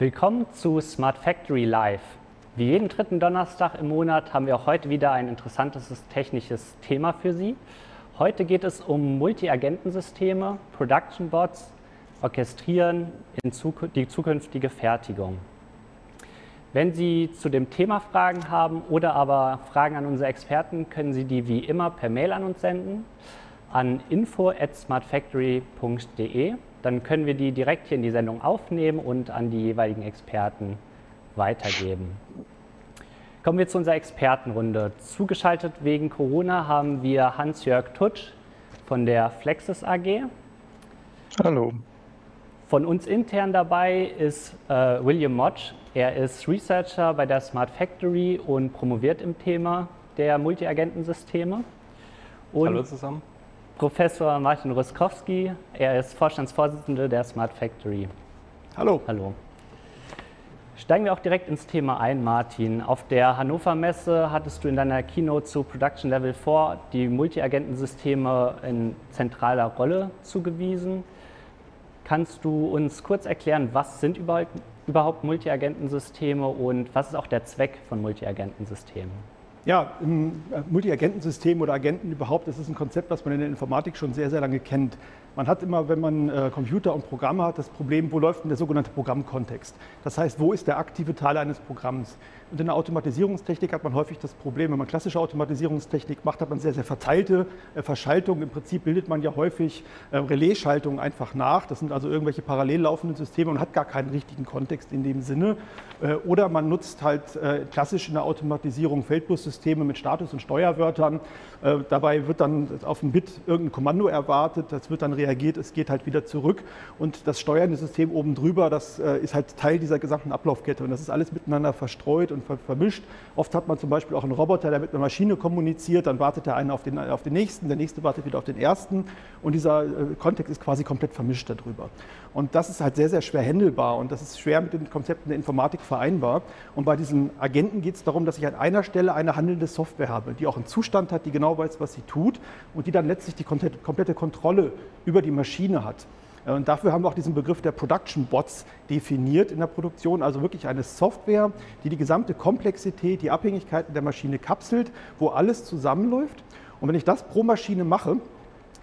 Willkommen zu Smart Factory Live. Wie jeden dritten Donnerstag im Monat haben wir auch heute wieder ein interessantes technisches Thema für Sie. Heute geht es um Multi-Agentensysteme, Production Bots, Orchestrieren die zukünftige Fertigung. Wenn Sie zu dem Thema Fragen haben oder aber Fragen an unsere Experten, können Sie die wie immer per Mail an uns senden an info@smartfactory.de dann können wir die direkt hier in die Sendung aufnehmen und an die jeweiligen Experten weitergeben. Kommen wir zu unserer Expertenrunde. Zugeschaltet wegen Corona haben wir Hans-Jörg Tutsch von der Flexis AG. Hallo. Von uns intern dabei ist äh, William Motsch. Er ist Researcher bei der Smart Factory und promoviert im Thema der Multiagentensysteme. Hallo zusammen. Professor Martin Ruskowski. Er ist Vorstandsvorsitzender der Smart Factory. Hallo. Hallo. Steigen wir auch direkt ins Thema ein, Martin. Auf der Hannover Messe hattest du in deiner Keynote zu Production Level 4 die Multiagentensysteme in zentraler Rolle zugewiesen. Kannst du uns kurz erklären, was sind überhaupt Multiagentensysteme und was ist auch der Zweck von Multiagentensystemen? Ja, ein äh, Multiagentensystem oder Agenten überhaupt, das ist ein Konzept, was man in der Informatik schon sehr, sehr lange kennt. Man hat immer, wenn man äh, Computer und Programme hat, das Problem, wo läuft denn der sogenannte Programmkontext? Das heißt, wo ist der aktive Teil eines Programms? Und in der Automatisierungstechnik hat man häufig das Problem, wenn man klassische Automatisierungstechnik macht, hat man sehr, sehr verteilte äh, Verschaltungen. Im Prinzip bildet man ja häufig äh, Relaisschaltungen einfach nach. Das sind also irgendwelche parallel laufenden Systeme und hat gar keinen richtigen Kontext in dem Sinne. Äh, oder man nutzt halt klassisch in der Automatisierung Feldbussysteme mit Status- und Steuerwörtern. Dabei wird dann auf dem Bit irgendein Kommando erwartet, das wird dann reagiert, es geht halt wieder zurück und das steuernde System oben drüber, das äh, ist halt Teil dieser gesamten Ablaufkette und das ist alles miteinander verstreut und vermischt. Oft hat man zum Beispiel auch einen Roboter, der mit einer Maschine kommuniziert, dann wartet der eine auf den, auf den nächsten, der nächste wartet wieder auf den ersten und dieser äh, Kontext ist quasi komplett vermischt darüber. Und das ist halt sehr, sehr schwer handelbar und das ist schwer mit den Konzepten der Informatik vereinbar. Und bei diesen Agenten geht es darum, dass ich an einer Stelle eine handelnde Software habe, die auch einen Zustand hat, die genau weiß, was sie tut und die dann letztlich die komplette Kontrolle über die Maschine hat. Äh, und dafür haben wir auch diesen Begriff der Production Bots definiert in der Produktion, also wirklich eine Software, die die gesamte Komplexität, die Abhängigkeiten der Maschine kapselt, wo alles zusammenläuft. Und wenn ich das pro Maschine mache,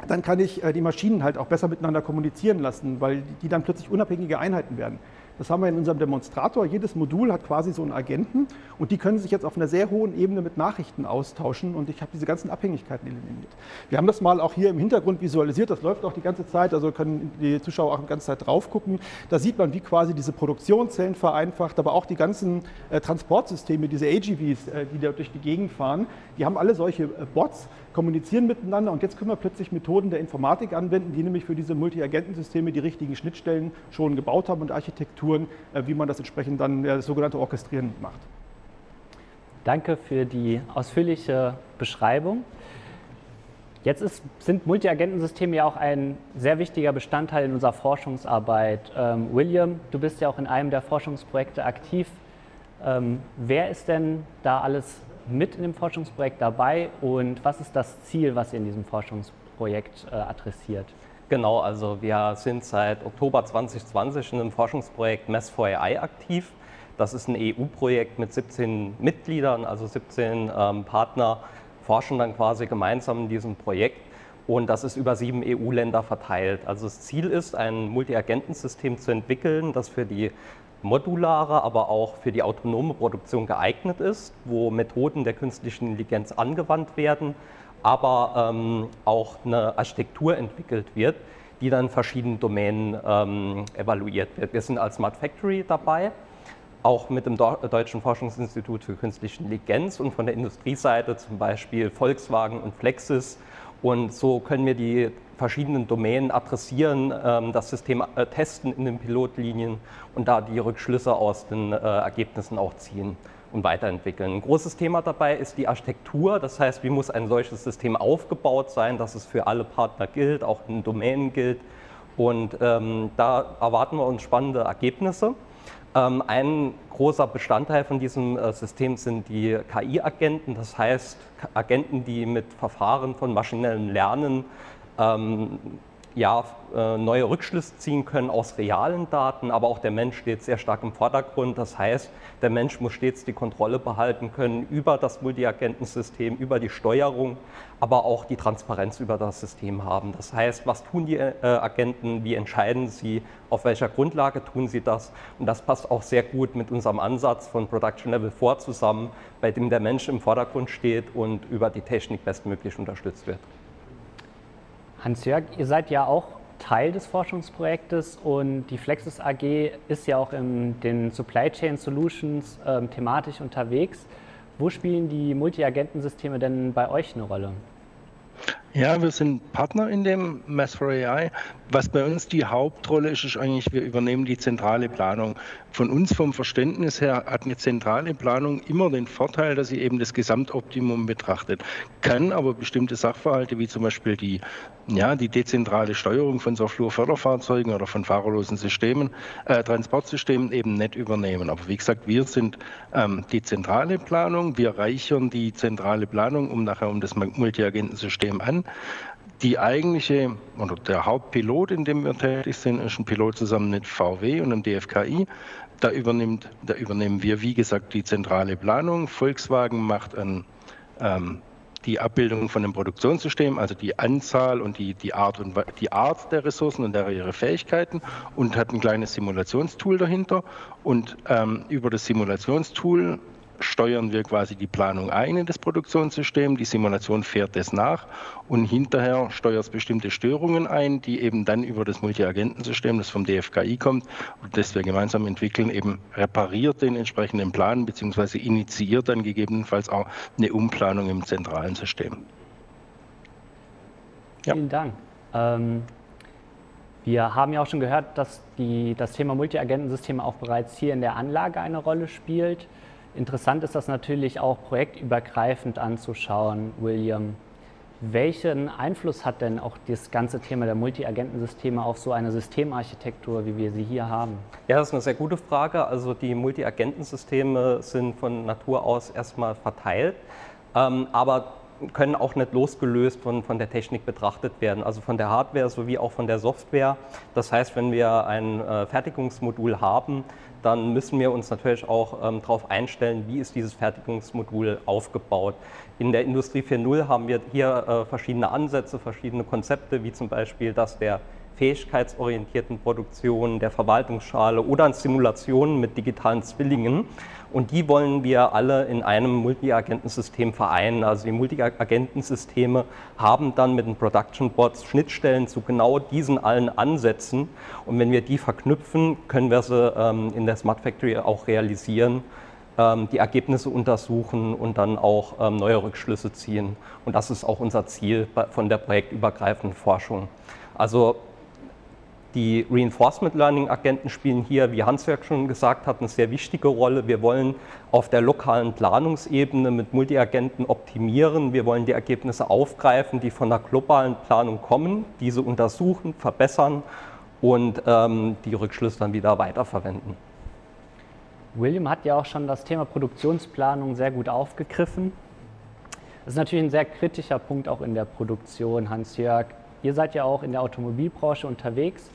dann kann ich äh, die Maschinen halt auch besser miteinander kommunizieren lassen, weil die dann plötzlich unabhängige Einheiten werden. Das haben wir in unserem Demonstrator. Jedes Modul hat quasi so einen Agenten und die können sich jetzt auf einer sehr hohen Ebene mit Nachrichten austauschen und ich habe diese ganzen Abhängigkeiten eliminiert. Wir haben das mal auch hier im Hintergrund visualisiert, das läuft auch die ganze Zeit, also können die Zuschauer auch die ganze Zeit drauf gucken. Da sieht man, wie quasi diese Produktionszellen vereinfacht, aber auch die ganzen äh, Transportsysteme, diese AGVs, äh, die da durch die Gegend fahren, die haben alle solche äh, Bots, kommunizieren miteinander und jetzt können wir plötzlich Methoden der Informatik anwenden, die nämlich für diese Multi-Agentensysteme die richtigen Schnittstellen schon gebaut haben und Architekturen, äh, wie man das entsprechend dann das sogenannte Orchestrieren macht. Danke für die ausführliche Beschreibung. Jetzt ist, sind Multi-Agentensysteme ja auch ein sehr wichtiger Bestandteil in unserer Forschungsarbeit. Ähm, William, du bist ja auch in einem der Forschungsprojekte aktiv. Ähm, wer ist denn da alles mit in dem Forschungsprojekt dabei und was ist das Ziel, was ihr in diesem Forschungsprojekt äh, adressiert? Genau, also wir sind seit Oktober 2020 in einem Forschungsprojekt Mess for AI aktiv. Das ist ein EU-Projekt mit 17 Mitgliedern, also 17 ähm, Partner forschen dann quasi gemeinsam in diesem Projekt und das ist über sieben EU-Länder verteilt. Also das Ziel ist, ein Multi-Agentensystem zu entwickeln, das für die modulare, aber auch für die autonome Produktion geeignet ist, wo Methoden der künstlichen Intelligenz angewandt werden, aber ähm, auch eine Architektur entwickelt wird, die dann verschiedenen Domänen ähm, evaluiert wird. Wir sind als Smart Factory dabei, auch mit dem Deutschen Forschungsinstitut für Künstliche Intelligenz und von der Industrieseite zum Beispiel Volkswagen und Flexis. Und so können wir die verschiedenen Domänen adressieren, ähm, das System äh, testen in den Pilotlinien und da die Rückschlüsse aus den äh, Ergebnissen auch ziehen und weiterentwickeln. Ein großes Thema dabei ist die Architektur, das heißt, wie muss ein solches System aufgebaut sein, dass es für alle Partner gilt, auch in Domänen gilt. Und ähm, da erwarten wir uns spannende Ergebnisse. Ähm, ein großer Bestandteil von diesem äh, System sind die KI-Agenten, das heißt Agenten, die mit Verfahren von maschinellem Lernen ähm, ja, äh, neue Rückschlüsse ziehen können aus realen Daten, aber auch der Mensch steht sehr stark im Vordergrund. Das heißt, der Mensch muss stets die Kontrolle behalten können über das Multiagentensystem, über die Steuerung, aber auch die Transparenz über das System haben. Das heißt, was tun die äh, Agenten, wie entscheiden sie, auf welcher Grundlage tun sie das? Und das passt auch sehr gut mit unserem Ansatz von Production Level 4 zusammen, bei dem der Mensch im Vordergrund steht und über die Technik bestmöglich unterstützt wird. Hans-Jörg, ihr seid ja auch Teil des Forschungsprojektes und die Flexus AG ist ja auch in den Supply Chain Solutions ähm, thematisch unterwegs. Wo spielen die Multi-Agentensysteme denn bei euch eine Rolle? Ja, wir sind Partner in dem Mass for AI. Was bei uns die Hauptrolle ist, ist eigentlich, wir übernehmen die zentrale Planung. Von uns vom Verständnis her hat eine zentrale Planung immer den Vorteil, dass sie eben das Gesamtoptimum betrachtet, kann aber bestimmte Sachverhalte wie zum Beispiel die, ja, die dezentrale Steuerung von so Flurförderfahrzeugen oder von fahrerlosen Systemen, äh, Transportsystemen eben nicht übernehmen. Aber wie gesagt, wir sind ähm, die zentrale Planung, wir reichern die zentrale Planung um nachher um das Multiagentensystem an die eigentliche oder der Hauptpilot, in dem wir tätig sind, ist ein Pilot zusammen mit VW und dem DFKI. Da, übernimmt, da übernehmen wir, wie gesagt, die zentrale Planung. Volkswagen macht an, ähm, die Abbildung von dem Produktionssystem, also die Anzahl und die, die, Art und die Art der Ressourcen und der, ihre Fähigkeiten und hat ein kleines Simulationstool dahinter. Und ähm, über das Simulationstool steuern wir quasi die Planung ein in das Produktionssystem, die Simulation fährt das nach und hinterher steuert es bestimmte Störungen ein, die eben dann über das Multiagentensystem, das vom DFKI kommt und das wir gemeinsam entwickeln, eben repariert den entsprechenden Plan bzw. initiiert dann gegebenenfalls auch eine Umplanung im zentralen System. Ja. Vielen Dank. Ähm, wir haben ja auch schon gehört, dass die, das Thema Multiagentensysteme auch bereits hier in der Anlage eine Rolle spielt. Interessant ist das natürlich auch projektübergreifend anzuschauen, William. Welchen Einfluss hat denn auch das ganze Thema der Multi-Agentensysteme auf so eine Systemarchitektur, wie wir sie hier haben? Ja, das ist eine sehr gute Frage. Also die Multi-Agentensysteme sind von Natur aus erstmal verteilt, ähm, aber können auch nicht losgelöst von, von der Technik betrachtet werden, also von der Hardware sowie auch von der Software. Das heißt, wenn wir ein äh, Fertigungsmodul haben, dann müssen wir uns natürlich auch ähm, darauf einstellen, wie ist dieses Fertigungsmodul aufgebaut. In der Industrie 4.0 haben wir hier äh, verschiedene Ansätze, verschiedene Konzepte, wie zum Beispiel das der fähigkeitsorientierten Produktion, der Verwaltungsschale oder an Simulationen mit digitalen Zwillingen. Und die wollen wir alle in einem Multi-Agentensystem vereinen. Also die Multi-Agentensysteme haben dann mit den Production Bots Schnittstellen zu genau diesen allen Ansätzen. Und wenn wir die verknüpfen, können wir sie ähm, in der Smart Factory auch realisieren, ähm, die Ergebnisse untersuchen und dann auch ähm, neue Rückschlüsse ziehen. Und das ist auch unser Ziel von der projektübergreifenden Forschung. Also die Reinforcement Learning Agenten spielen hier, wie Hans-Jörg schon gesagt hat, eine sehr wichtige Rolle. Wir wollen auf der lokalen Planungsebene mit Multiagenten optimieren. Wir wollen die Ergebnisse aufgreifen, die von der globalen Planung kommen, diese untersuchen, verbessern und ähm, die Rückschlüsse dann wieder weiterverwenden. William hat ja auch schon das Thema Produktionsplanung sehr gut aufgegriffen. Das ist natürlich ein sehr kritischer Punkt auch in der Produktion, Hans-Jörg. Ihr seid ja auch in der Automobilbranche unterwegs.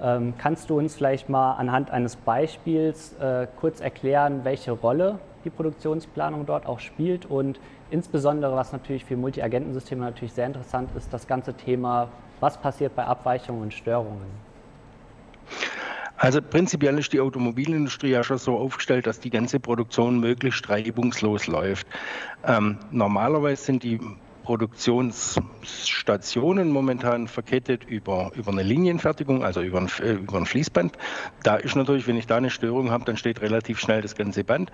Ähm, kannst du uns vielleicht mal anhand eines Beispiels äh, kurz erklären, welche Rolle die Produktionsplanung dort auch spielt und insbesondere, was natürlich für Multi-Agentensysteme natürlich sehr interessant ist, das ganze Thema, was passiert bei Abweichungen und Störungen? Also prinzipiell ist die Automobilindustrie ja schon so aufgestellt, dass die ganze Produktion möglichst reibungslos läuft. Ähm, normalerweise sind die Produktionsstationen momentan verkettet über, über eine Linienfertigung, also über ein, äh, über ein Fließband. Da ist natürlich, wenn ich da eine Störung habe, dann steht relativ schnell das ganze Band.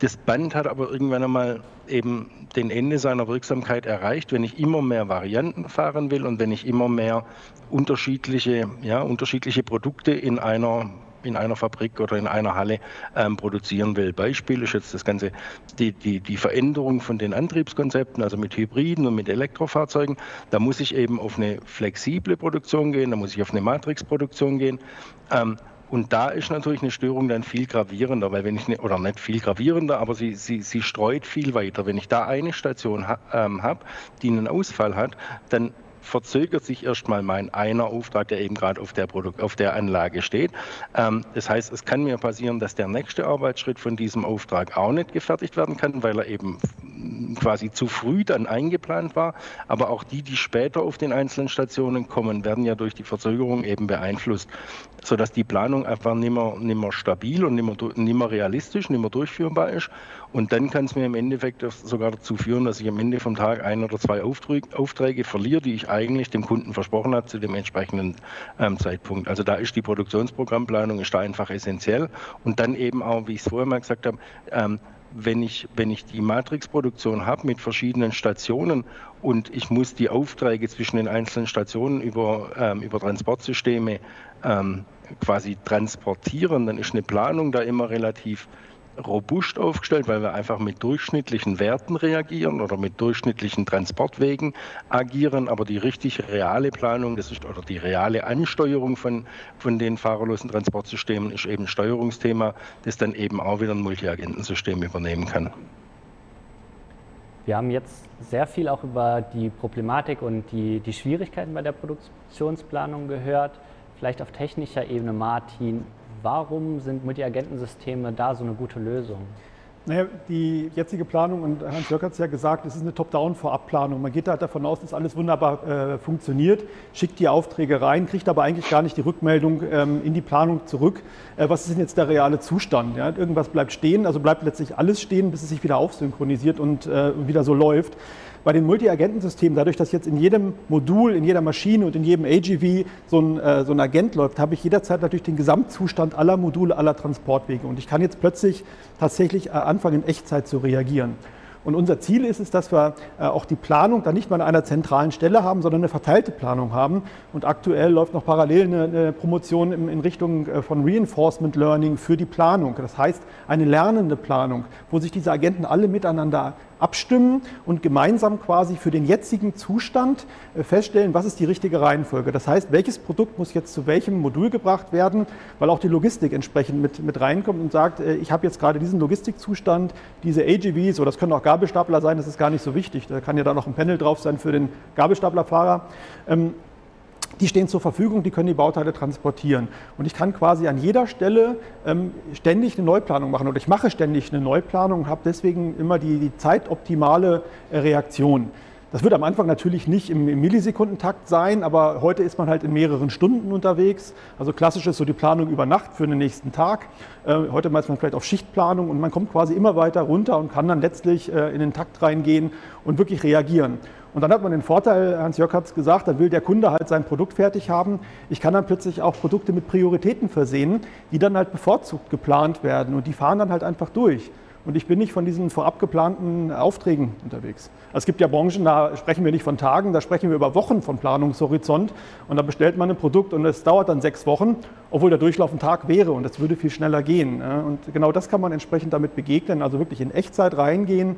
Das Band hat aber irgendwann einmal eben den Ende seiner Wirksamkeit erreicht, wenn ich immer mehr Varianten fahren will und wenn ich immer mehr unterschiedliche, ja, unterschiedliche Produkte in einer in einer Fabrik oder in einer Halle ähm, produzieren will. Beispiel ist jetzt das Ganze, die, die, die Veränderung von den Antriebskonzepten, also mit Hybriden und mit Elektrofahrzeugen. Da muss ich eben auf eine flexible Produktion gehen, da muss ich auf eine Matrixproduktion gehen. Ähm, und da ist natürlich eine Störung dann viel gravierender, weil wenn ich, ne, oder nicht viel gravierender, aber sie, sie, sie streut viel weiter. Wenn ich da eine Station ha, ähm, habe, die einen Ausfall hat, dann verzögert sich erstmal mein einer Auftrag, der eben gerade auf der, Produkt, auf der Anlage steht. Ähm, das heißt, es kann mir passieren, dass der nächste Arbeitsschritt von diesem Auftrag auch nicht gefertigt werden kann, weil er eben quasi zu früh dann eingeplant war. Aber auch die, die später auf den einzelnen Stationen kommen, werden ja durch die Verzögerung eben beeinflusst, sodass die Planung einfach nicht mehr, stabil und nicht mehr realistisch, nicht mehr durchführbar ist. Und dann kann es mir im Endeffekt sogar dazu führen, dass ich am Ende vom Tag ein oder zwei Aufträge, Aufträge verliere, die ich eigentlich dem Kunden versprochen habe zu dem entsprechenden ähm, Zeitpunkt. Also da ist die Produktionsprogrammplanung ist da einfach essentiell. Und dann eben auch, wie ich es vorher mal gesagt habe, ähm, wenn ich, wenn ich die Matrixproduktion habe mit verschiedenen Stationen und ich muss die Aufträge zwischen den einzelnen Stationen über, ähm, über Transportsysteme ähm, quasi transportieren, dann ist eine Planung da immer relativ robust aufgestellt, weil wir einfach mit durchschnittlichen Werten reagieren oder mit durchschnittlichen Transportwegen agieren. Aber die richtig reale Planung, das ist oder die reale Ansteuerung von, von den fahrerlosen Transportsystemen ist eben ein Steuerungsthema, das dann eben auch wieder ein Multiagentensystem übernehmen kann. Wir haben jetzt sehr viel auch über die Problematik und die, die Schwierigkeiten bei der Produktionsplanung gehört. Vielleicht auf technischer Ebene, Martin, Warum sind Multiagentensysteme da so eine gute Lösung? Naja, die jetzige Planung, und Hans Jörg hat es ja gesagt, es ist eine Top-Down-Vorabplanung. Man geht halt davon aus, dass alles wunderbar äh, funktioniert, schickt die Aufträge rein, kriegt aber eigentlich gar nicht die Rückmeldung ähm, in die Planung zurück. Äh, was ist denn jetzt der reale Zustand? Ja? Irgendwas bleibt stehen, also bleibt letztlich alles stehen, bis es sich wieder aufsynchronisiert und äh, wieder so läuft. Bei den Multi-Agenten-Systemen, dadurch, dass jetzt in jedem Modul, in jeder Maschine und in jedem AGV so ein, äh, so ein Agent läuft, habe ich jederzeit natürlich den Gesamtzustand aller Module, aller Transportwege. Und ich kann jetzt plötzlich tatsächlich äh, anfangen, in Echtzeit zu reagieren. Und unser Ziel ist es, dass wir äh, auch die Planung dann nicht mal an einer zentralen Stelle haben, sondern eine verteilte Planung haben. Und aktuell läuft noch parallel eine, Promotion in, in, Richtung äh, von Reinforcement Learning für die Planung. Das heißt, eine lernende Planung, wo sich diese Agenten alle miteinander abstimmen und gemeinsam quasi für den jetzigen Zustand äh, feststellen, was ist die richtige Reihenfolge. Das heißt, welches Produkt muss jetzt zu welchem Modul gebracht werden, weil auch die Logistik entsprechend mit, mit reinkommt und sagt, äh, ich habe jetzt gerade diesen Logistikzustand, diese AGVs, oder das können auch Gabelstapler sein, das ist gar nicht so wichtig. Da kann ja da noch ein Panel drauf sein für den Gabelstaplerfahrer. Die stehen zur Verfügung, die können die Bauteile transportieren. Und ich kann quasi an jeder Stelle ähm, ständig eine Neuplanung machen oder ich mache ständig eine Neuplanung und habe deswegen immer die, die zeitoptimale äh, Reaktion. Das wird am Anfang natürlich nicht im, im, Millisekundentakt sein, aber heute ist man halt in mehreren Stunden unterwegs. Also klassisch ist so die Planung über Nacht für den nächsten Tag. Äh, heute meist man vielleicht auf Schichtplanung und man kommt quasi immer weiter runter und kann dann letztlich äh, in den Takt reingehen und wirklich reagieren. Und dann hat man den Vorteil, Hans-Jörg hat es gesagt, dann will der Kunde halt sein Produkt fertig haben. Ich kann dann plötzlich auch Produkte mit Prioritäten versehen, die dann halt bevorzugt geplant werden und die fahren dann halt einfach durch. Und ich bin nicht von diesen vorab geplanten Aufträgen unterwegs. Also es gibt ja Branchen, da sprechen wir nicht von Tagen, da sprechen wir über Wochen von Planungshorizont. Und da bestellt man ein Produkt und es dauert dann sechs Wochen, obwohl der Durchlauf ein Tag wäre und das würde viel schneller gehen. Und genau das kann man entsprechend damit begegnen, also wirklich in Echtzeit reingehen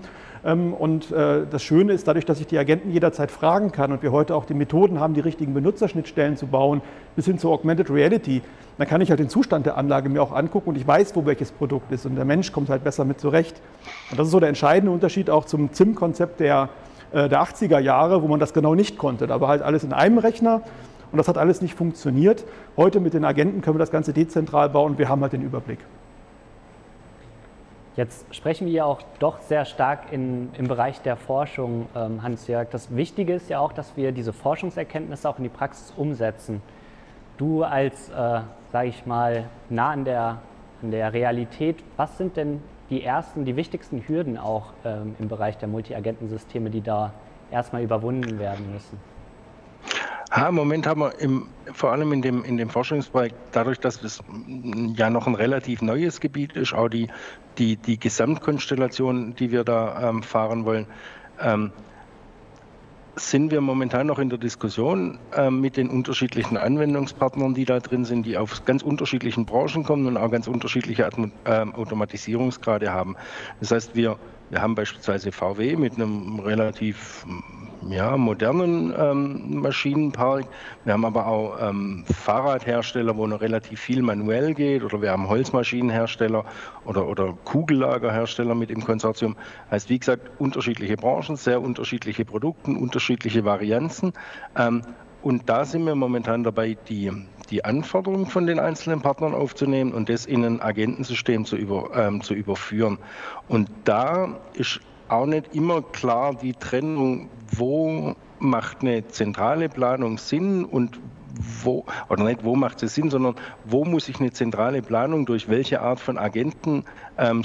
und äh, das Schöne ist, dadurch, dass ich die Agenten jederzeit fragen kann und wir heute auch die Methoden haben, die richtigen Benutzerschnittstellen zu bauen, bis hin zur Augmented Reality, dann kann ich halt den Zustand der Anlage mir auch angucken und ich weiß, wo welches Produkt ist und der Mensch kommt halt besser mit zurecht. Und das ist so der entscheidende Unterschied auch zum ZIM-Konzept der, äh, der 80er Jahre, wo man das genau nicht konnte. Da war halt alles in einem Rechner und das hat alles nicht funktioniert. Heute mit den Agenten können wir das Ganze dezentral bauen und wir haben halt den Überblick. Jetzt sprechen wir ja auch doch sehr stark in, im Bereich der Forschung, ähm, Hans-Jörg. Das Wichtige ist ja auch, dass wir diese Forschungserkenntnisse auch in die Praxis umsetzen. Du als, äh, sage ich mal, nah an der, an der Realität, was sind denn die ersten, die wichtigsten Hürden auch ähm, im Bereich der Multiagentensysteme, die da erstmal überwunden werden müssen? Ja, Im Moment haben wir im, vor allem in dem, in dem Forschungsbereich, dadurch, dass es ja noch ein relativ neues Gebiet ist, auch die, die, die Gesamtkonstellation, die wir da ähm, fahren wollen, ähm, sind wir momentan noch in der Diskussion äh, mit den unterschiedlichen Anwendungspartnern, die da drin sind, die aus ganz unterschiedlichen Branchen kommen und auch ganz unterschiedliche Atmo äh, Automatisierungsgrade haben. Das heißt, wir, wir haben beispielsweise VW mit einem relativ ja, modernen ähm, Maschinenpark. Wir haben aber auch ähm, Fahrradhersteller, wo noch relativ viel manuell geht, oder wir haben Holzmaschinenhersteller oder, oder Kugellagerhersteller mit im Konsortium. Heißt, wie gesagt, unterschiedliche Branchen, sehr unterschiedliche Produkte, unterschiedliche Varianzen. Ähm, und da sind wir momentan dabei, die, die Anforderungen von den einzelnen Partnern aufzunehmen und das in ein Agentensystem zu, über, ähm, zu überführen. Und da ist auch nicht immer klar die Trennung, wo macht eine zentrale Planung Sinn und wo, oder nicht wo macht sie Sinn, sondern wo muss ich eine zentrale Planung durch welche Art von Agentensystemen ähm,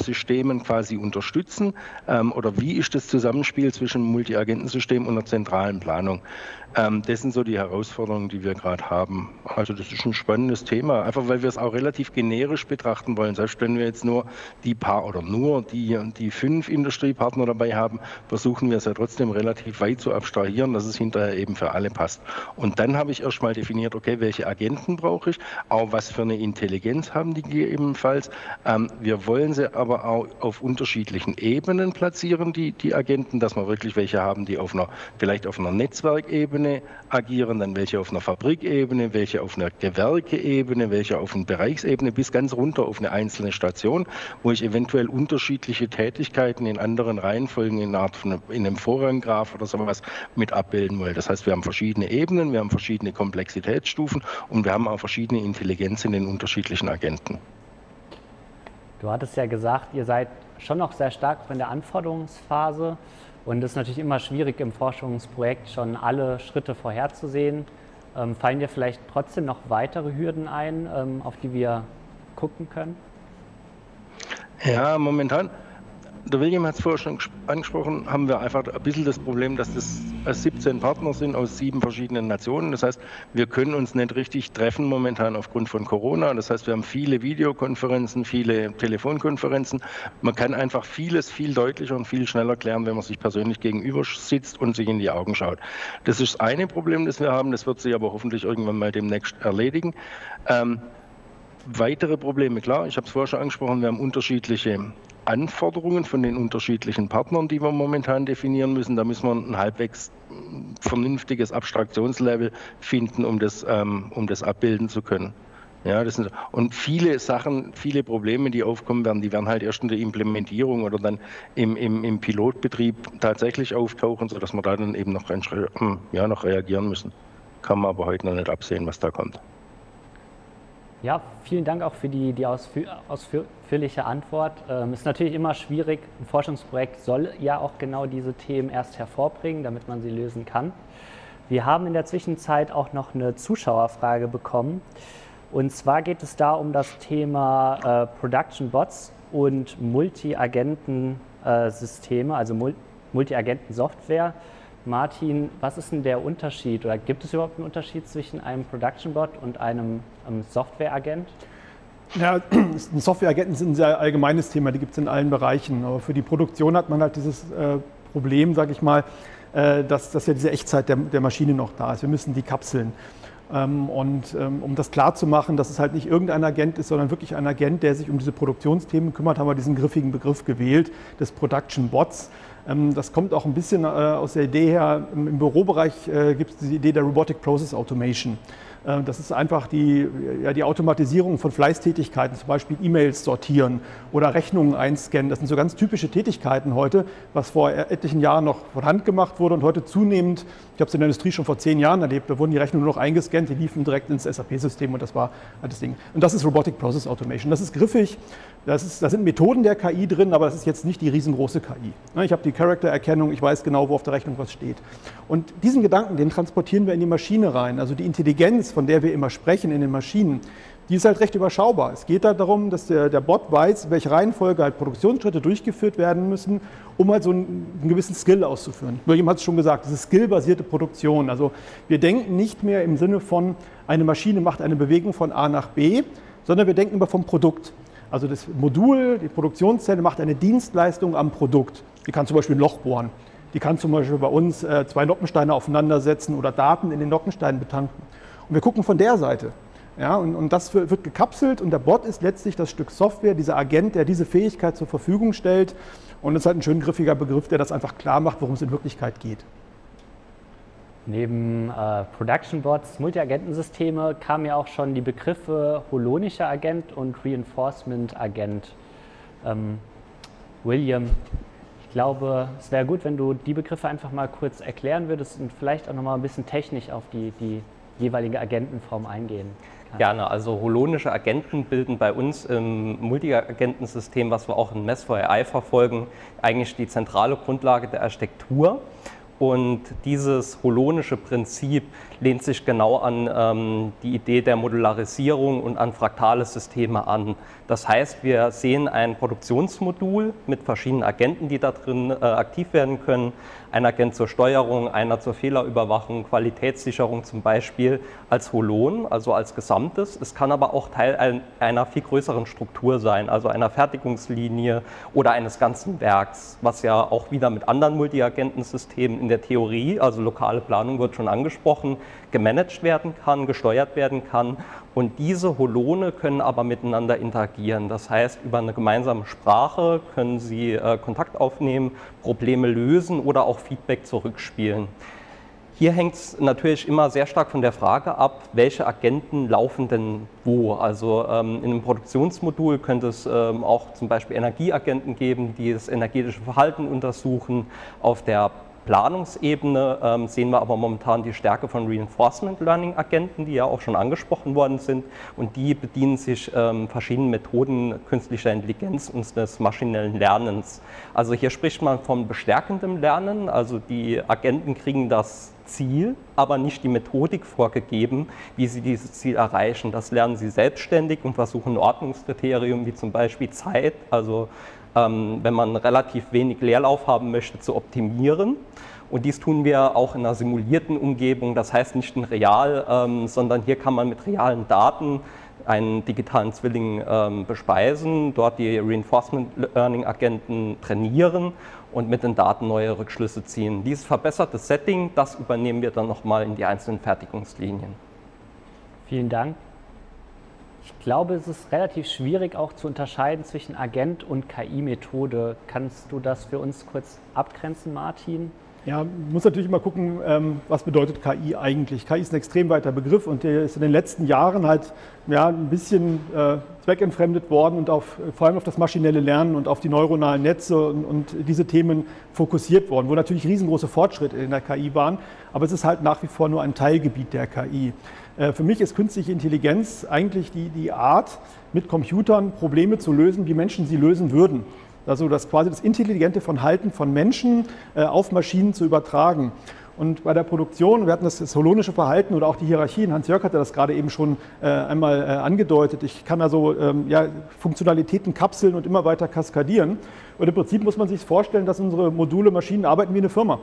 quasi unterstützen ähm, oder wie ist das Zusammenspiel zwischen Multi-Agentensystem und einer zentralen Planung. Ähm, das sind so die Herausforderungen, die wir gerade haben. Also das ist ein spannendes Thema, einfach weil wir es auch relativ generisch betrachten wollen. Selbst wenn wir jetzt nur die paar oder nur die, die fünf Industriepartner dabei haben, versuchen wir es ja trotzdem relativ weit zu abstrahieren, dass es hinterher eben für alle passt. Und dann habe ich erstmal definiert, okay, welche Agenten brauche ich, auch was für eine Intelligenz haben die gegebenenfalls. Ähm, wir wollen sie aber auch auf unterschiedlichen Ebenen platzieren, die, die Agenten, dass wir wirklich welche haben, die auf einer, vielleicht auf einer Netzwerkebene Ebene agieren, dann welche auf einer Fabrikebene, welche auf einer Gewerkeebene, welche auf einer Bereichsebene bis ganz runter auf eine einzelne Station, wo ich eventuell unterschiedliche Tätigkeiten in anderen Reihenfolgen in, Art von, in einem Vorranggraph oder sowas mit abbilden will. Das heißt, wir haben verschiedene Ebenen, wir haben verschiedene Komplexitätsstufen und wir haben auch verschiedene Intelligenz in den unterschiedlichen Agenten. Du hattest ja gesagt, ihr seid schon noch sehr stark in der Anforderungsphase. Und es ist natürlich immer schwierig im Forschungsprojekt schon alle Schritte vorherzusehen. Ähm, fallen dir vielleicht trotzdem noch weitere Hürden ein, ähm, auf die wir gucken können? Ja, momentan der William hat es vorher schon angesprochen, haben wir einfach ein bisschen das Problem, dass das 17 Partner sind aus sieben verschiedenen Nationen. Das heißt, wir können uns nicht richtig treffen momentan aufgrund von Corona. Das heißt, wir haben viele Videokonferenzen, viele Telefonkonferenzen. Man kann einfach vieles viel deutlicher und viel schneller klären, wenn man sich persönlich gegenüber sitzt und sich in die Augen schaut. Das ist das eine Problem, das wir haben. Das wird sich aber hoffentlich irgendwann mal demnächst erledigen. Ähm, weitere Probleme, klar, ich habe es vorher schon angesprochen, wir haben unterschiedliche Anforderungen von den unterschiedlichen Partnern, die wir momentan definieren müssen. Da müssen wir ein halbwegs vernünftiges Abstraktionslevel finden, um das, ähm, um das abbilden zu können. Ja, das sind, und viele Sachen, viele Probleme, die aufkommen werden, die werden halt erst in der Implementierung oder dann im, im, im Pilotbetrieb tatsächlich auftauchen, sodass wir da dann eben noch, hm, ja, noch reagieren müssen. Kann man aber heute noch nicht absehen, was da kommt. Ja, vielen Dank auch für die, die ausführ ausführliche Antwort. Ähm, ist natürlich immer schwierig. Ein Forschungsprojekt soll ja auch genau diese Themen erst hervorbringen, damit man sie lösen kann. Wir haben in der Zwischenzeit auch noch eine Zuschauerfrage bekommen. Und zwar geht es da um das Thema äh, Production Bots und Multi-Agenten-Systeme, äh, also Mul Multi-Agenten-Software. Martin, was ist denn der Unterschied oder gibt es überhaupt einen Unterschied zwischen einem Production Bot und einem, einem Softwareagent? Ja, Softwareagenten sind ein sehr allgemeines Thema, die gibt es in allen Bereichen. Aber für die Produktion hat man halt dieses äh, Problem, sage ich mal, äh, dass, dass ja diese Echtzeit der, der Maschine noch da ist. Wir müssen die kapseln. Ähm, und ähm, um das klarzumachen, dass es halt nicht irgendein Agent ist, sondern wirklich ein Agent, der sich um diese Produktionsthemen kümmert, haben wir diesen griffigen Begriff gewählt des Production Bots. Ähm, das kommt auch ein bisschen äh, aus der Idee her, im Bürobereich äh, gibt es die Idee der Robotic Process Automation. Äh, das ist einfach die, ja, die Automatisierung von Fleißtätigkeiten, zum Beispiel E-Mails sortieren oder Rechnungen einscannen. Das sind so ganz typische Tätigkeiten heute, was vor etlichen Jahren noch von Hand gemacht wurde und heute zunehmend, habe es in der Industrie schon vor zehn Jahren erlebt, da wurden die Rechnungen nur noch eingescannt, die liefen direkt ins SAP-System und das war das Ding. Und das ist Robotic Process Automation. Das ist griffig, das ist, da sind Methoden der KI drin, aber das ist jetzt nicht die riesengroße KI. Ne, ich habe die Character-Erkennung, ich weiß genau, wo auf der Rechnung was steht. Und diesen Gedanken, den transportieren wir in die Maschine rein. Also die Intelligenz, von der wir immer sprechen in den Maschinen, die ist halt recht überschaubar. Es geht da darum, dass der, der Bot weiß, welche Reihenfolge halt Produktionsschritte durchgeführt werden müssen, um halt so einen, einen gewissen Skill auszuführen. William hat es schon gesagt, das ist skillbasierte Produktion. Also wir denken nicht mehr im Sinne von, eine Maschine macht eine Bewegung von A nach B, sondern wir denken immer vom Produkt. Also das Modul, die Produktionszelle macht eine Dienstleistung am Produkt. Die kann zum Beispiel ein Loch bohren. Die kann zum Beispiel bei uns äh, zwei Nockensteine aufeinandersetzen oder Daten in den Nockensteinen betanken. Und wir gucken von der Seite. Ja, und, und das wird gekapselt und der Bot ist letztlich das Stück Software, dieser Agent, der diese Fähigkeit zur Verfügung stellt. Und das ist halt ein schön griffiger Begriff, der das einfach klar macht, worum es in Wirklichkeit geht. Neben äh, Production Bots, Multiagentensysteme kamen ja auch schon die Begriffe holonischer Agent und Reinforcement Agent. Ähm, William, ich glaube, es wäre gut, wenn du die Begriffe einfach mal kurz erklären würdest und vielleicht auch nochmal ein bisschen technisch auf die, die jeweilige Agentenform eingehen. Gerne. Also holonische Agenten bilden bei uns im Multiagentensystem, was wir auch in Mess 4 AI verfolgen, eigentlich die zentrale Grundlage der Architektur. Und dieses holonische Prinzip lehnt sich genau an ähm, die Idee der Modularisierung und an fraktale Systeme an. Das heißt, wir sehen ein Produktionsmodul mit verschiedenen Agenten, die da drin äh, aktiv werden können. Ein Agent zur Steuerung, einer zur Fehlerüberwachung, Qualitätssicherung zum Beispiel als Holon, also als Gesamtes. Es kann aber auch Teil ein, einer viel größeren Struktur sein, also einer Fertigungslinie oder eines ganzen Werks, was ja auch wieder mit anderen Multiagentensystemen in der Theorie, also lokale Planung wird schon angesprochen, gemanagt werden kann, gesteuert werden kann. Und diese Holone können aber miteinander interagieren. Das heißt, über eine gemeinsame Sprache können sie äh, Kontakt aufnehmen, Probleme lösen oder auch Feedback zurückspielen. Hier hängt es natürlich immer sehr stark von der Frage ab, welche Agenten laufen denn wo. Also ähm, in einem Produktionsmodul könnte es ähm, auch zum Beispiel Energieagenten geben, die das energetische Verhalten untersuchen. Auf der Planungsebene ähm, sehen wir aber momentan die Stärke von Reinforcement Learning Agenten, die ja auch schon angesprochen worden sind. Und die bedienen sich ähm, verschiedenen Methoden künstlicher Intelligenz und des maschinellen Lernens. Also hier spricht man von bestärkendem Lernen. Also die Agenten kriegen das Ziel, aber nicht die Methodik vorgegeben, wie sie dieses Ziel erreichen. Das lernen sie selbstständig und versuchen Ordnungskriterien wie zum Beispiel Zeit, also wenn man relativ wenig Leerlauf haben möchte, zu optimieren. Und dies tun wir auch in einer simulierten Umgebung, das heißt nicht in real, ähm, sondern hier kann man mit realen Daten einen digitalen Zwilling ähm, bespeisen, dort die Reinforcement Learning Agenten trainieren und mit den Daten neue Rückschlüsse ziehen. Dieses verbesserte Setting, das übernehmen wir dann nochmal in die einzelnen Fertigungslinien. Vielen Dank. Ich glaube, es ist relativ schwierig auch zu unterscheiden zwischen Agent und KI-Methode. Kannst du das für uns kurz abgrenzen, Martin? Ja, muss natürlich immer gucken, ähm, was bedeutet KI eigentlich. KI ist ein extrem weiter Begriff und der ist in den letzten Jahren halt ja, ein bisschen äh, zweckentfremdet worden und auf, vor allem auf das maschinelle Lernen und auf die neuronalen Netze und, und diese Themen fokussiert worden, wo natürlich riesengroße Fortschritte in der KI waren, aber es ist halt nach wie vor nur ein Teilgebiet der KI. Äh, für mich ist künstliche Intelligenz eigentlich die, die Art, mit Computern Probleme zu lösen, wie Menschen sie lösen würden. Also das quasi das intelligente Verhalten von Menschen äh, auf Maschinen zu übertragen. Und bei der Produktion, wir hatten das, holonische Verhalten oder auch die Hierarchien, Hans-Jörg hatte das gerade eben schon äh, einmal äh, angedeutet. Ich kann also ähm, ja, Funktionalitäten kapseln und immer weiter kaskadieren. Und im Prinzip muss man sich vorstellen, dass unsere Module, Maschinen arbeiten wie eine Firma.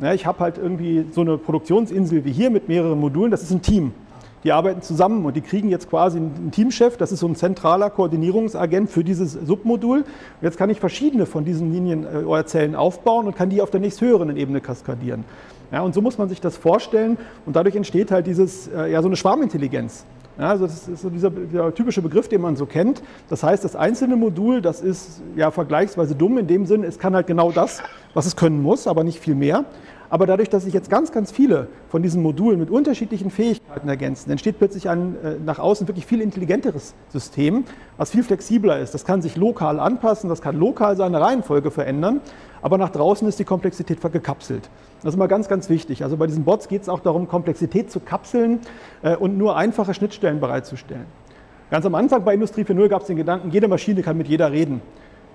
Ja, ich habe halt irgendwie so eine Produktionsinsel wie hier mit mehreren Modulen, das ist ein Team die arbeiten zusammen und die kriegen jetzt quasi einen Teamchef, das ist so ein zentraler Koordinierungsagent für dieses Submodul. Jetzt kann ich verschiedene von diesen Linien äh, oder Zellen aufbauen und kann die auf der nächsthöheren Ebene kaskadieren. Ja, und so muss man sich das vorstellen und dadurch entsteht halt dieses, äh, ja, so eine Schwarmintelligenz. Ja, also das ist so dieser, dieser, typische Begriff, den man so kennt. Das heißt, das einzelne Modul, das ist ja vergleichsweise dumm in dem Sinn, es kann halt genau das, was es können muss, aber nicht viel mehr. Aber dadurch, dass sich jetzt ganz, ganz viele von diesen Modulen mit unterschiedlichen Fähigkeiten ergänzen, entsteht plötzlich ein äh, nach außen wirklich viel intelligenteres System, was viel flexibler ist. Das kann sich lokal anpassen, das kann lokal seine Reihenfolge verändern, aber nach draußen ist die Komplexität gekapselt. Das ist immer ganz, ganz wichtig. Also bei diesen Bots geht es auch darum, Komplexität zu kapseln äh, und nur einfache Schnittstellen bereitzustellen. Ganz am Anfang bei Industrie 4.0 gab es den Gedanken, jede Maschine kann mit jeder reden.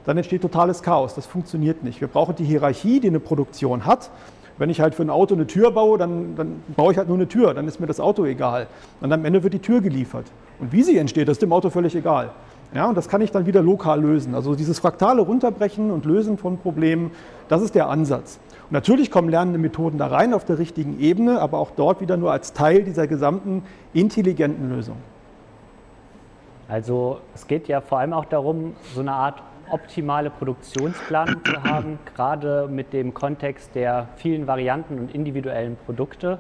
Dann entsteht totales Chaos. Das funktioniert nicht. Wir brauchen die Hierarchie, die eine Produktion hat. Wenn ich halt für ein Auto eine Tür baue, dann, dann baue ich halt nur eine Tür, dann ist mir das Auto egal. Und am Ende wird die Tür geliefert. Und wie sie entsteht, das ist dem Auto völlig egal. Ja, und das kann ich dann wieder lokal lösen. Also dieses fraktale Runterbrechen und Lösen von Problemen, das ist der Ansatz. Und natürlich kommen lernende Methoden da rein auf der richtigen Ebene, aber auch dort wieder nur als Teil dieser gesamten intelligenten Lösung. Also es geht ja vor allem auch darum, so eine Art optimale Produktionsplanung zu haben, gerade mit dem Kontext der vielen Varianten und individuellen Produkte.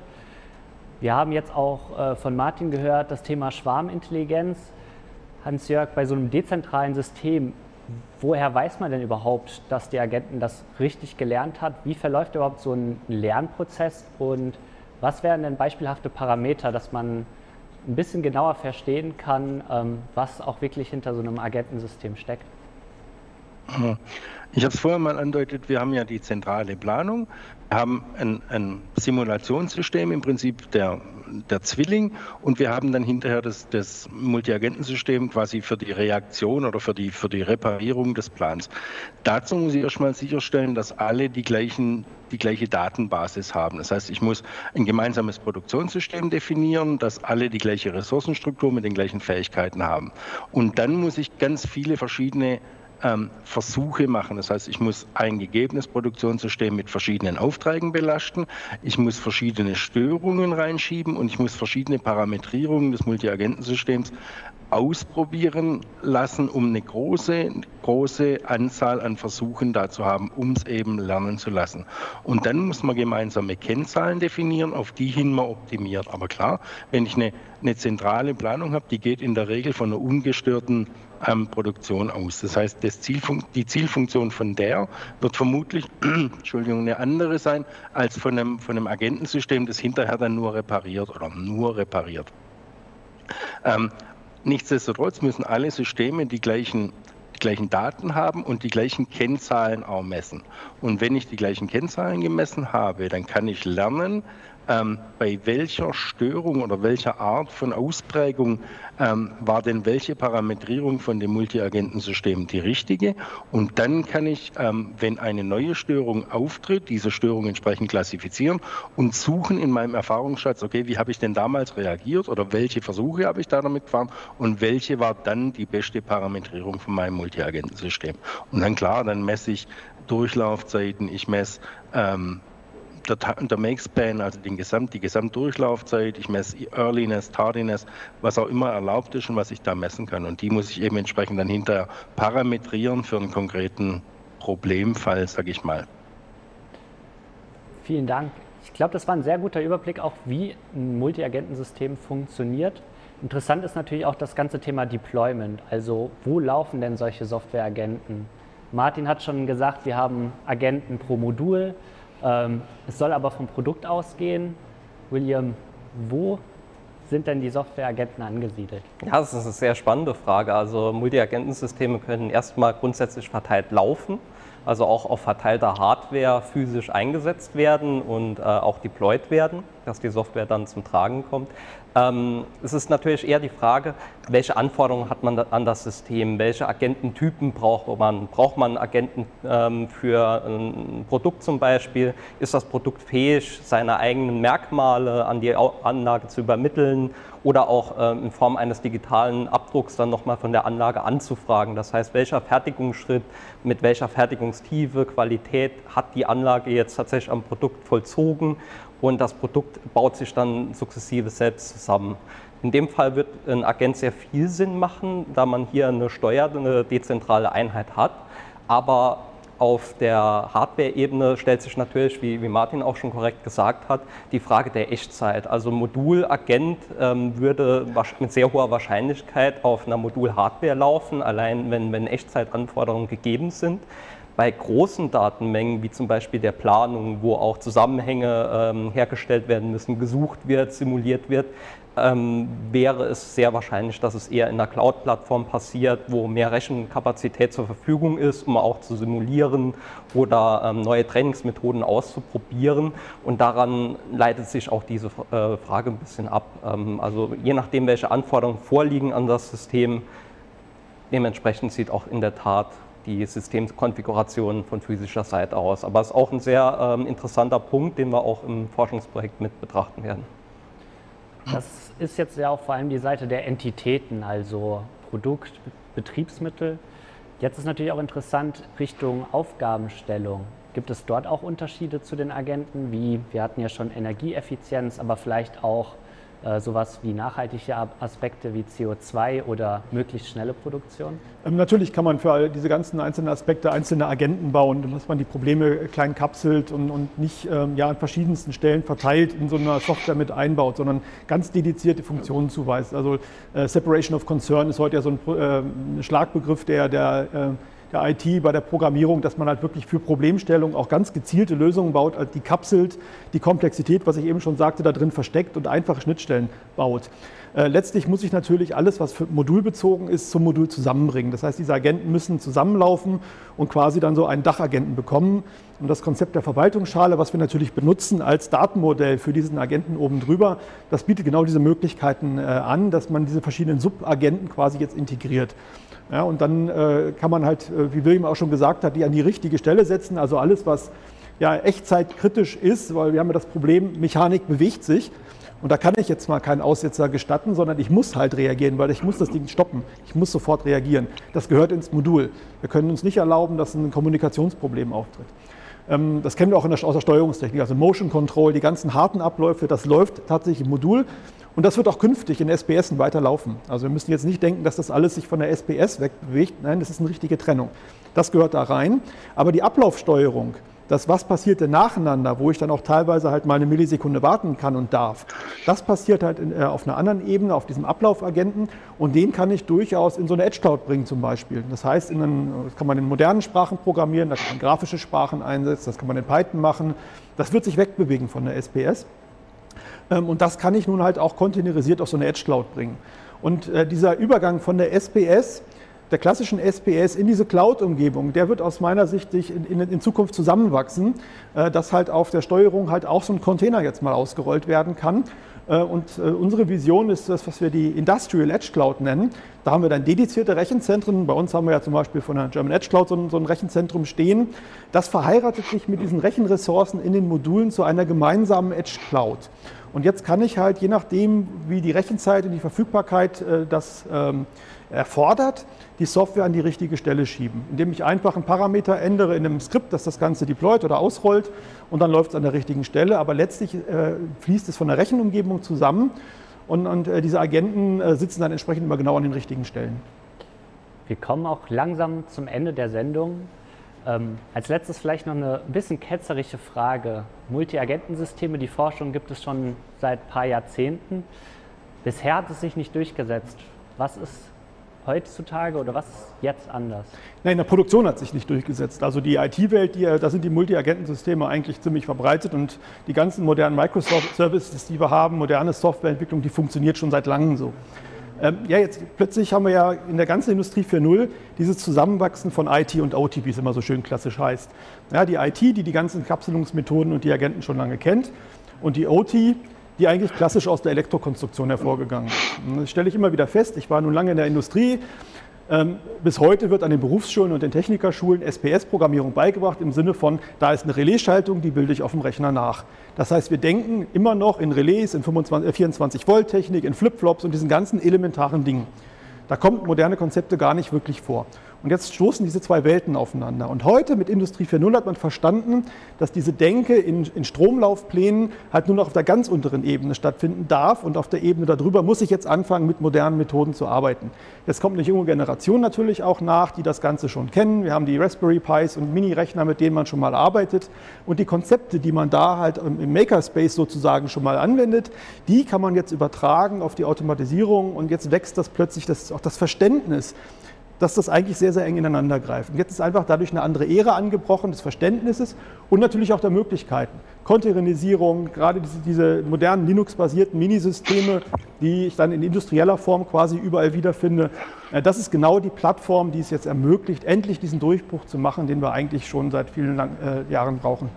Wir haben jetzt auch äh, von Martin gehört, das Thema Schwarmintelligenz. Hans-Jörg, bei so einem dezentralen System, woher weiß man denn überhaupt, dass die Agenten das richtig gelernt hat? Wie verläuft überhaupt so ein Lernprozess und Was wären denn beispielhafte Parameter, dass man ein bisschen genauer verstehen kann, ähm, was auch wirklich hinter so einem Agentensystem steckt? Ich habe es vorher mal andeutet, wir haben ja die zentrale Planung, wir haben ein, ein Simulationssystem, im Prinzip der, der Zwilling, und wir haben dann hinterher das, das Multiagentensystem quasi für die Reaktion oder für die, für die Reparierung des Plans. Dazu muss ich erstmal sicherstellen, dass alle die, gleichen, die gleiche Datenbasis haben. Das heißt, ich muss ein gemeinsames Produktionssystem definieren, dass alle die gleiche Ressourcenstruktur mit den gleichen Fähigkeiten haben. Und dann muss ich ganz viele verschiedene ähm, Versuche machen. Das heißt, ich muss ein gegebenes Produktionssystem mit verschiedenen Aufträgen belasten, ich muss verschiedene Störungen reinschieben und ich muss verschiedene Parametrierungen des Multiagentensystems ausprobieren lassen, um eine große, große Anzahl an Versuchen da zu haben, um es eben lernen zu lassen. Und dann muss man gemeinsame Kennzahlen definieren, auf die hin man optimiert. Aber klar, wenn ich eine, eine zentrale Planung habe, die geht in der Regel von einer ungestörten ähm, Produktion aus. Das heißt, das Zielfun die Zielfunktion von der wird vermutlich Entschuldigung, eine andere sein als von einem, von einem Agentensystem, das hinterher dann nur repariert oder nur repariert. Ähm, Nichtsdestotrotz müssen alle Systeme die gleichen, die gleichen Daten haben und die gleichen Kennzahlen auch messen. Und wenn ich die gleichen Kennzahlen gemessen habe, dann kann ich lernen, ähm, bei welcher Störung oder welcher Art von Ausprägung ähm, war denn welche Parametrierung von dem Multiagentensystem die richtige. Und dann kann ich, ähm, wenn eine neue Störung auftritt, diese Störung entsprechend klassifizieren und suchen in meinem Erfahrungsschatz, okay, wie habe ich denn damals reagiert oder welche Versuche habe ich da damit gefahren und welche war dann die beste Parametrierung von meinem Multiagentensystem. Und dann klar, dann messe ich Durchlaufzeiten, ich messe ähm, der, der Make-Span, also den Gesamt, die Gesamtdurchlaufzeit, ich messe Earliness, Tardiness, was auch immer erlaubt ist und was ich da messen kann. Und die muss ich eben entsprechend dann hinterher parametrieren für einen konkreten Problemfall, sage ich mal. Vielen Dank. Ich glaube, das war ein sehr guter Überblick auch, wie ein Multi-Agentensystem funktioniert. Interessant ist natürlich auch das ganze Thema Deployment. Also wo laufen denn solche Software-Agenten? Martin hat schon gesagt, wir haben Agenten pro Modul. Ähm, es soll aber vom Produkt ausgehen. William, wo sind denn die Softwareagenten angesiedelt? Ja, das ist eine sehr spannende Frage. Also Multiagentensysteme können erstmal grundsätzlich verteilt laufen, also auch auf verteilter Hardware physisch eingesetzt werden und äh, auch deployed werden, dass die Software dann zum Tragen kommt. Ähm, es ist natürlich eher die Frage, welche Anforderungen hat man an das System, welche Agententypen braucht man. Braucht man Agenten ähm, für ein Produkt zum Beispiel? Ist das Produkt fähig, seine eigenen Merkmale an die Anlage zu übermitteln oder auch ähm, in Form eines digitalen Abdrucks dann nochmal von der Anlage anzufragen? Das heißt, welcher Fertigungsschritt mit welcher Fertigungstiefe, Qualität hat die Anlage jetzt tatsächlich am Produkt vollzogen und das Produkt baut sich dann sukzessive selbst zusammen. In dem Fall wird ein Agent sehr viel Sinn machen, da man hier eine Steuer, eine dezentrale Einheit hat. Aber auf der Hardware-Ebene stellt sich natürlich, wie, wie, Martin auch schon korrekt gesagt hat, die Frage der Echtzeit. Also Modulagent ähm, würde mit sehr hoher Wahrscheinlichkeit auf einer Modul-Hardware laufen, allein wenn, wenn Echtzeitanforderungen gegeben sind bei großen Datenmengen, wie zum Beispiel der Planung, wo auch Zusammenhänge ähm, hergestellt werden müssen, gesucht wird, simuliert wird, ähm, wäre es sehr wahrscheinlich, dass es eher in der Cloud-Plattform passiert, wo mehr Rechenkapazität zur Verfügung ist, um auch zu simulieren oder ähm, neue Trainingsmethoden auszuprobieren. Und daran leitet sich auch diese äh, Frage ein bisschen ab. Ähm, also je nachdem, welche Anforderungen vorliegen an das System, dementsprechend sieht auch in der Tat die Systemkonfiguration von physischer Seite aus. Aber es ist auch ein sehr ähm, interessanter Punkt, den wir auch im Forschungsprojekt mit betrachten werden. Das ist jetzt ja auch vor allem die Seite der Entitäten, also Produkt, Betriebsmittel. Jetzt ist natürlich auch interessant Richtung Aufgabenstellung. Gibt es dort auch Unterschiede zu den Agenten, wie wir hatten ja schon Energieeffizienz, aber vielleicht auch sowas wie nachhaltige Aspekte wie CO2 oder möglichst schnelle Produktion? Ähm, natürlich kann man für all diese ganzen einzelnen Aspekte einzelne Agenten bauen, dass man die Probleme klein kapselt und, und nicht ähm, ja, an verschiedensten Stellen verteilt in so einer Software mit einbaut, sondern ganz dedizierte Funktionen zuweist. Also äh, Separation of Concern ist heute ja so ein äh, Schlagbegriff, der, der äh, der IT, bei der Programmierung, dass man halt wirklich für Problemstellungen auch ganz gezielte Lösungen baut, die kapselt, die Komplexität, was ich eben schon sagte, da drin versteckt und einfache Schnittstellen baut. Äh, letztlich muss ich natürlich alles, was für modulbezogen ist, zum Modul zusammenbringen. Das heißt, diese Agenten müssen zusammenlaufen und quasi dann so einen Dachagenten bekommen. Und das Konzept der Verwaltungsschale, was wir natürlich benutzen als Datenmodell für diesen Agenten oben drüber, das bietet genau diese Möglichkeiten äh, an, dass man diese verschiedenen Subagenten quasi jetzt integriert. Ja, und dann äh, kann man halt, wie William auch schon gesagt hat, die an die richtige Stelle setzen. Also alles, was ja echtzeitkritisch ist, weil wir haben ja das Problem, Mechanik bewegt sich. Und da kann ich jetzt mal keinen Aussetzer gestatten, sondern ich muss halt reagieren, weil ich muss das Ding stoppen. Ich muss sofort reagieren. Das gehört ins Modul. Wir können uns nicht erlauben, dass ein Kommunikationsproblem auftritt. Ähm, das kennen wir auch aus der Steuerungstechnik, also Motion Control, die ganzen harten Abläufe, das läuft tatsächlich im Modul. Und das wird auch künftig in SPS weiterlaufen. Also wir müssen jetzt nicht denken, dass das alles sich von der SPS wegbewegt. Nein, das ist eine richtige Trennung. Das gehört da rein. Aber die Ablaufsteuerung, das, was passiert denn nacheinander, wo ich dann auch teilweise halt mal eine Millisekunde warten kann und darf, das passiert halt in, äh, auf einer anderen Ebene, auf diesem Ablaufagenten und den kann ich durchaus in so eine Edge Cloud bringen zum Beispiel. Das heißt, in einen, das kann man in modernen Sprachen programmieren, da kann man grafische Sprachen einsetzen, das kann man in Python machen. Das wird sich wegbewegen von der SPS. Ähm, und das kann ich nun halt auch containerisiert auf so eine Edge Cloud bringen. Und äh, dieser Übergang von der SPS der klassischen SPS in diese Cloud-Umgebung, der wird aus meiner Sicht in, in, in, Zukunft zusammenwachsen, äh, dass halt auf der Steuerung halt auch so ein Container jetzt mal ausgerollt werden kann. Äh, und äh, unsere Vision ist das, was wir die Industrial Edge Cloud nennen. Da haben wir dann dedizierte Rechenzentren. Bei uns haben wir ja zum Beispiel von der German Edge Cloud so ein, so ein Rechenzentrum stehen. Das verheiratet sich mit diesen Rechenressourcen in den Modulen zu einer gemeinsamen Edge Cloud. Und jetzt kann ich halt, je nachdem, wie die Rechenzeit und die Verfügbarkeit äh, das ähm, erfordert, die Software an die richtige Stelle schieben, indem ich einfach einen Parameter ändere in einem Skript, das das Ganze deployt oder ausrollt und dann läuft es an der richtigen Stelle. Aber letztlich äh, fließt es von der Rechenumgebung zusammen und, und äh, diese Agenten äh, sitzen dann entsprechend immer genau an den richtigen Stellen. Wir kommen auch langsam zum Ende der Sendung. Ähm, als letztes vielleicht noch eine bisschen ketzerische Frage. Multi-Agentensysteme, die Forschung gibt es schon seit ein paar Jahrzehnten. Bisher hat es sich nicht durchgesetzt. Was ist heutzutage oder was ist jetzt anders? Nein, in der Produktion hat sich nicht durchgesetzt. Also die IT-Welt, da sind die Multi-Agentensysteme eigentlich ziemlich verbreitet und die ganzen modernen Microsoft-Services, die wir haben, moderne Softwareentwicklung, die funktioniert schon seit langem so. Ähm, ja, jetzt plötzlich haben wir ja in der ganzen Industrie 4.0 dieses Zusammenwachsen von IT und OT, wie es immer so schön klassisch heißt. Ja, die IT, die die ganzen Kapselungsmethoden und die Agenten schon lange kennt und die OT, die eigentlich klassisch aus der Elektrokonstruktion hervorgegangen ist. Das stelle ich immer wieder fest. Ich war nun lange in der Industrie. Ähm, bis heute wird an den Berufsschulen und den Technikerschulen SPS-Programmierung beigebracht im Sinne von, da ist eine Relaisschaltung, die bilde ich auf dem Rechner nach. Das heißt, wir denken immer noch in Relais, in 24-Volt-Technik, in Flipflops und diesen ganzen elementaren Dingen. Da kommen moderne Konzepte gar nicht wirklich vor. Und jetzt stoßen diese zwei Welten aufeinander. Und heute mit Industrie 4.0 hat man verstanden, dass diese Denke in, in, Stromlaufplänen halt nur noch auf der ganz unteren Ebene stattfinden darf. Und auf der Ebene darüber muss ich jetzt anfangen, mit modernen Methoden zu arbeiten. Jetzt kommt eine junge Generation natürlich auch nach, die das Ganze schon kennen. Wir haben die Raspberry Pis und Mini-Rechner, mit denen man schon mal arbeitet. Und die Konzepte, die man da halt im Makerspace sozusagen schon mal anwendet, die kann man jetzt übertragen auf die Automatisierung. Und jetzt wächst das plötzlich das, auch das Verständnis dass das eigentlich sehr, sehr eng ineinander greift. Und jetzt ist einfach dadurch eine andere Ära angebrochen des Verständnisses und natürlich auch der Möglichkeiten. Containerisierung, gerade diese, diese modernen Linux-basierten Minisysteme, die ich dann in industrieller Form quasi überall wiederfinde. Äh, das ist genau die Plattform, die es jetzt ermöglicht, endlich diesen Durchbruch zu machen, den wir eigentlich schon seit vielen lang, äh, Jahren brauchen.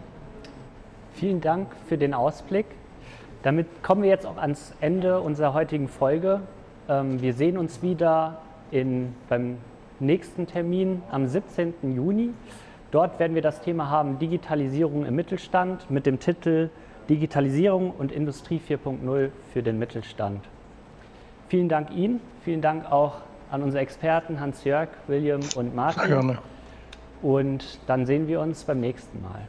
Vielen Dank für den Ausblick. Damit kommen wir jetzt auch ans Ende unserer heutigen Folge. Ähm, wir sehen uns wieder in, beim nächsten Termin am 17. Juni. Dort werden wir das Thema haben Digitalisierung im Mittelstand mit dem Titel Digitalisierung und Industrie 4.0 für den Mittelstand. Vielen Dank Ihnen, vielen Dank auch an unsere Experten Hans-Jörg, William und Martin. Gerne. Und dann sehen wir uns beim nächsten Mal.